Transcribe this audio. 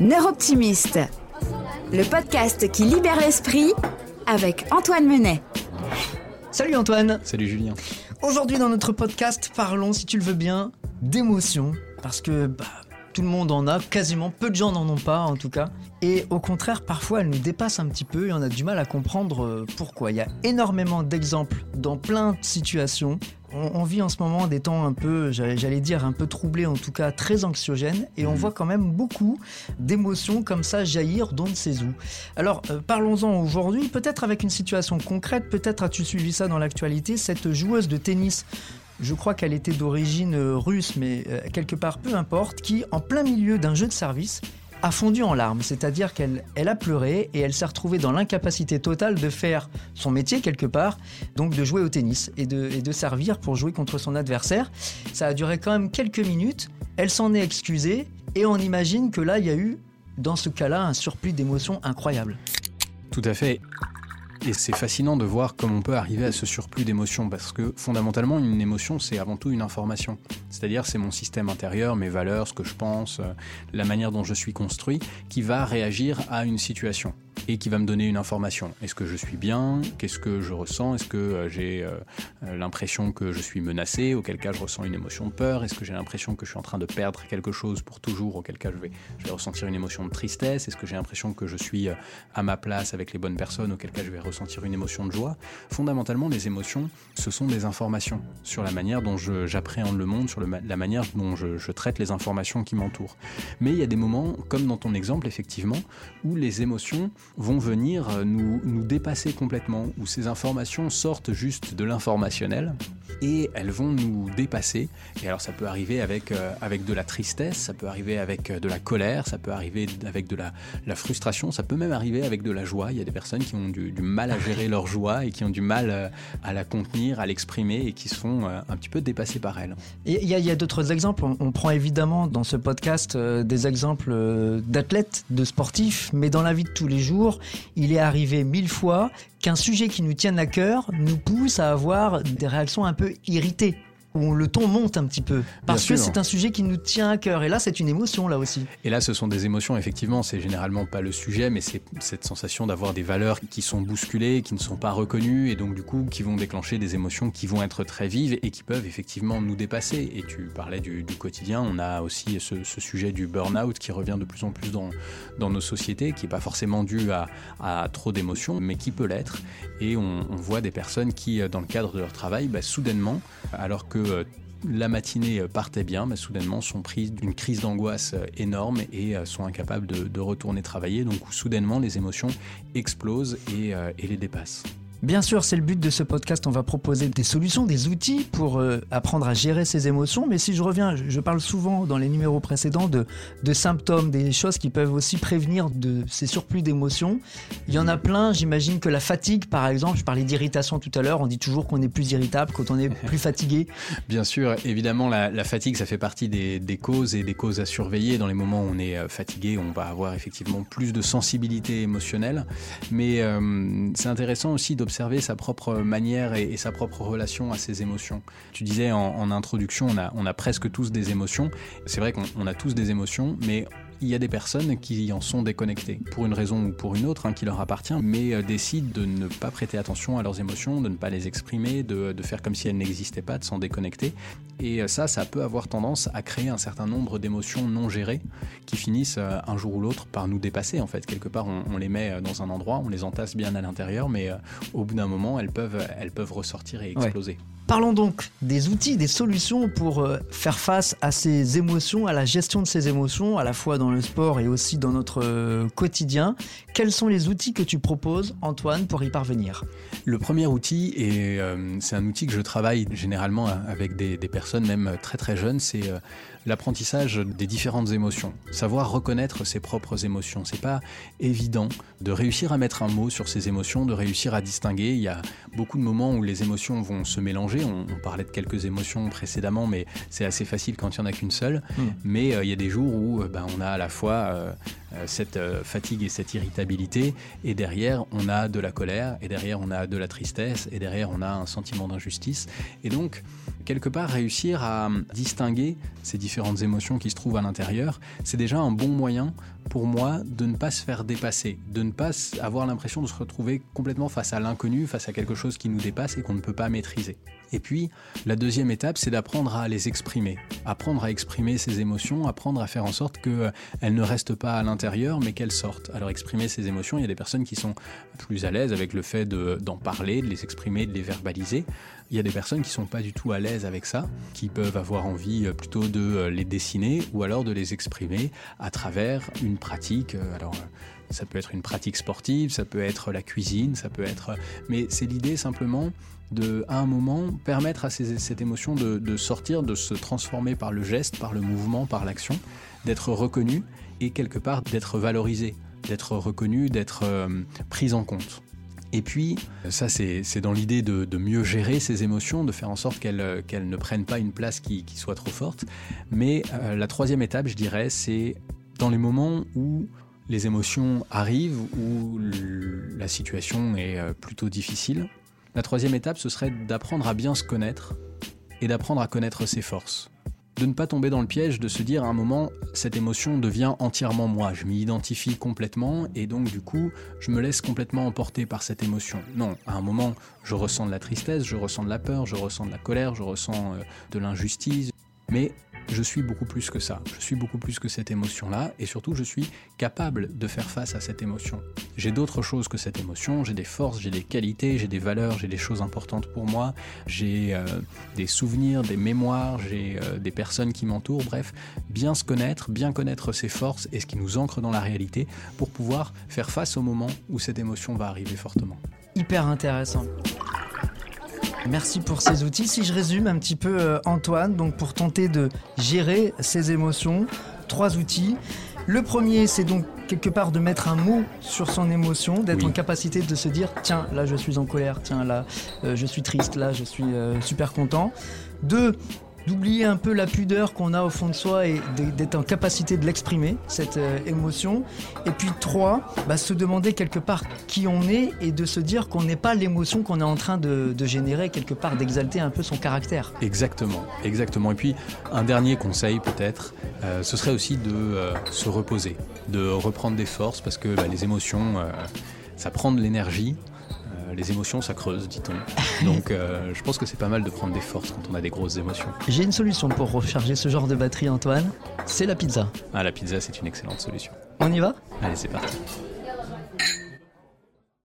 Neuroptimiste, le podcast qui libère l'esprit avec Antoine Menet. Salut Antoine. Salut Julien. Aujourd'hui dans notre podcast, parlons, si tu le veux bien, d'émotions. Parce que bah, tout le monde en a, quasiment peu de gens n'en ont pas en tout cas. Et au contraire, parfois elles nous dépassent un petit peu et on a du mal à comprendre euh, pourquoi. Il y a énormément d'exemples dans plein de situations on, vit en ce moment des temps un peu, j'allais dire, un peu troublés, en tout cas très anxiogènes, et on mhm. voit quand même beaucoup d'émotions comme ça jaillir d'on ne sait où. Alors, euh, parlons-en aujourd'hui, peut-être avec une situation concrète, peut-être as-tu suivi ça dans l'actualité, cette joueuse de tennis je crois qu'elle était d'origine euh, russe, mais euh, quelque part peu importe, qui, en plein milieu d'un jeu de service, a fondu en larmes, c'est-à-dire qu'elle elle a pleuré et elle s'est retrouvée dans l'incapacité totale de faire son métier quelque part, donc de jouer au tennis et de, et de servir pour jouer contre son adversaire. Ça a duré quand même quelques minutes, elle s'en est excusée et on imagine que là il y a eu, dans ce cas-là, un surplus d'émotions incroyable. Tout à fait. Et c'est fascinant de voir comment on peut arriver à ce surplus d'émotions, parce que fondamentalement, une émotion, c'est avant tout une information. C'est-à-dire, c'est mon système intérieur, mes valeurs, ce que je pense, euh, la manière dont je suis construit, qui va réagir à une situation et qui va me donner une information. Est-ce que je suis bien? Qu'est-ce que je ressens? Est-ce que euh, j'ai euh, euh, l'impression que je suis menacé? Auquel cas je ressens une émotion de peur. Est-ce que j'ai l'impression que je suis en train de perdre quelque chose pour toujours? Auquel cas je vais, ressentir une émotion de tristesse. Est-ce que j'ai l'impression que je suis à ma place avec les bonnes personnes? Auquel cas je vais ressentir une émotion de joie. Fondamentalement, les émotions, ce sont des informations sur la manière dont j'appréhende le monde, sur la manière dont je traite les informations qui m'entourent. Mais il y a des moments, comme dans ton exemple, effectivement, où les émotions vont venir euh, nous, nous dépasser complètement, où ces informations sortent juste de l'informationnel et elles vont nous dépasser. Et alors ça peut arriver avec, euh, avec de la tristesse, ça peut arriver avec euh, de la colère, ça peut arriver avec de la, la, frustration, ça peut même arriver avec de la joie. Il y a des personnes qui ont du, mal à gérer leur joie et qui ont du mal à la contenir, à l'exprimer et qui se font un petit peu dépassées par elle. Il y a, d'autres exemples. On, prend évidemment dans ce podcast des exemples d'athlètes, de sportifs, mais dans la vie de tous les jours, il est arrivé mille fois qu'un sujet qui nous tienne à cœur nous pousse à avoir des réactions un peu irritées où le ton monte un petit peu. Parce que c'est un sujet qui nous tient à cœur. Et là, c'est une émotion, là aussi. Et là, ce sont des émotions, effectivement. C'est généralement pas le sujet, mais c'est cette sensation d'avoir des valeurs qui sont bousculées, qui ne sont pas reconnues, et donc, du coup, qui vont déclencher des émotions qui vont être très vives et qui peuvent effectivement nous dépasser. Et tu parlais du, quotidien. On a aussi ce, sujet du burn-out qui revient de plus en plus dans, dans nos sociétés, qui n'est pas forcément dû à, à trop d'émotions, mais qui peut l'être. Et on, voit des personnes qui, dans le cadre de leur travail, bah, soudainement, alors que euh, la matinée partait bien, mais soudainement sont pris d'une crise d'angoisse euh, énorme et euh, sont incapables de, retourner travailler. Donc soudainement les émotions explosent et les dépassent. Bien sûr, c'est le but de ce podcast. On va proposer des solutions, des outils pour euh, apprendre à gérer ses émotions. Mais si je reviens, je, parle souvent dans les numéros précédents de, de, symptômes, des choses qui peuvent aussi prévenir de ces surplus d'émotions. Il y en a plein. J'imagine que la fatigue, par exemple, je parlais d'irritation tout à l'heure. On dit toujours qu'on est plus irritable quand on est plus fatigué. Bien sûr, évidemment, la, fatigue, ça fait partie des, des, causes et des causes à surveiller. Dans les moments où on est euh, fatigué, on va avoir effectivement plus de sensibilité émotionnelle. Mais euh, c'est intéressant aussi d'observer sa propre manière et, sa propre relation à ses émotions. Tu disais en, introduction, on a, on a presque tous des émotions. C'est vrai qu'on a tous des émotions, mais il y a des personnes qui en sont déconnectées, pour une raison ou pour une autre, hein, qui leur appartient, mais euh, décident de ne pas prêter attention à leurs émotions, de ne pas les exprimer, de, faire comme si elles n'existaient pas, de s'en déconnecter. Et euh, ça, ça peut avoir tendance à créer un certain nombre d'émotions non gérées qui finissent euh, un jour ou l'autre par nous dépasser. En fait, quelque part, on, les met dans un endroit, on les entasse bien à l'intérieur, mais au bout d'un moment, elles peuvent, elles peuvent ressortir et exploser. Parlons donc des outils, des solutions pour euh, faire face à ces émotions, à la gestion de ces émotions, à la fois dans le sport et aussi dans notre euh, quotidien. Quels sont les outils que tu proposes, Antoine, pour y parvenir? Le premier outil, et euh, c'est un outil que je travaille généralement avec des, des personnes même très très jeunes, c'est l'apprentissage des différentes émotions, savoir reconnaître ses propres émotions. C'est pas évident de réussir à mettre un mot sur ses émotions, de réussir à distinguer. Il y a beaucoup de moments où les émotions vont se mélanger. On, parlait de quelques émotions précédemment, mais c'est assez facile quand il n'y en a qu'une seule. Hmm. Mais euh, il y a des jours où euh, ben, on a à la fois euh, cette fatigue et cette irritabilité, et derrière on a de la colère, et derrière on a de la tristesse, et derrière on a un sentiment d'injustice. Et donc, quelque part, réussir à distinguer ces différentes émotions qui se trouvent à l'intérieur, c'est déjà un bon moyen pour moi de ne pas se faire dépasser, de ne pas avoir l'impression de se retrouver complètement face à l'inconnu, face à quelque chose qui nous dépasse et qu'on ne peut pas maîtriser. Et puis, la deuxième étape, c'est d'apprendre à les exprimer. Apprendre à exprimer ses émotions, apprendre à faire en sorte qu'elles ne restent pas à l'intérieur, mais qu'elles sortent. Alors, exprimer ses émotions, il y a des personnes qui sont plus à l'aise avec le fait d'en parler, de les exprimer, de les verbaliser. Il y a des personnes qui sont pas du tout à l'aise avec ça, qui peuvent avoir envie plutôt de les dessiner ou alors de les exprimer à travers une pratique. Alors, ça peut être une pratique sportive, ça peut être la cuisine, ça peut être. Mais c'est l'idée simplement de, à un moment, permettre à cette émotion de, sortir, de se transformer par le geste, par le mouvement, par l'action, d'être reconnu et quelque part d'être valorisé, d'être reconnu, d'être euh, pris en compte. Et puis, ça c'est dans l'idée de, mieux gérer ces émotions, de faire en sorte qu'elles ne prennent pas une place qui, soit trop forte. Mais euh, la troisième étape, je dirais, c'est dans les moments où les émotions arrivent, où la situation est euh, plutôt difficile, la troisième étape, ce serait d'apprendre à bien se connaître et d'apprendre à connaître ses forces. De ne pas tomber dans le piège de se dire à un moment, cette émotion devient entièrement moi, je m'y identifie complètement et donc du coup, je me laisse complètement emporter par cette émotion. Non, à un moment, je ressens de la tristesse, je ressens de la peur, je ressens de la colère, je ressens euh, de l'injustice, mais je suis beaucoup plus que ça. Je suis beaucoup plus que cette émotion-là et surtout je suis capable de faire face à cette émotion. J'ai d'autres choses que cette émotion, j'ai des forces, j'ai des qualités, j'ai des valeurs, j'ai des choses importantes pour moi, j'ai euh, des souvenirs, des mémoires, j'ai euh, des personnes qui m'entourent, bref, bien se connaître, bien connaître ses forces et ce qui nous ancre dans la réalité pour pouvoir faire face au moment où cette émotion va arriver fortement. Hyper intéressant. Merci pour ces outils. Si je résume un petit peu, euh, Antoine, donc pour tenter de gérer ses émotions, trois outils. Le premier, c'est donc quelque part de mettre un mot sur son émotion, d'être en capacité de se dire tiens, là je suis en colère, tiens, là euh, je suis triste, là je suis euh, super content. Deux, d'oublier un peu la pudeur qu'on a au fond de soi et d'être en capacité de l'exprimer, cette euh, émotion. Et puis trois, bah, se demander quelque part qui on est et de se dire qu'on n'est pas l'émotion qu'on est en train de, générer, quelque part d'exalter un peu son caractère. Exactement, exactement. Et puis un dernier conseil peut-être, euh, ce serait aussi de euh, se reposer, de reprendre des forces parce que bah, les émotions, ça prend de l'énergie les émotions, ça creuse, dit-on. Donc euh, je pense que c'est pas mal de prendre des forces quand on a des grosses émotions. J'ai une solution pour recharger ce genre de batterie, Antoine. C'est la pizza. Ah, la pizza, c'est une excellente solution. On y va? Allez, c'est parti.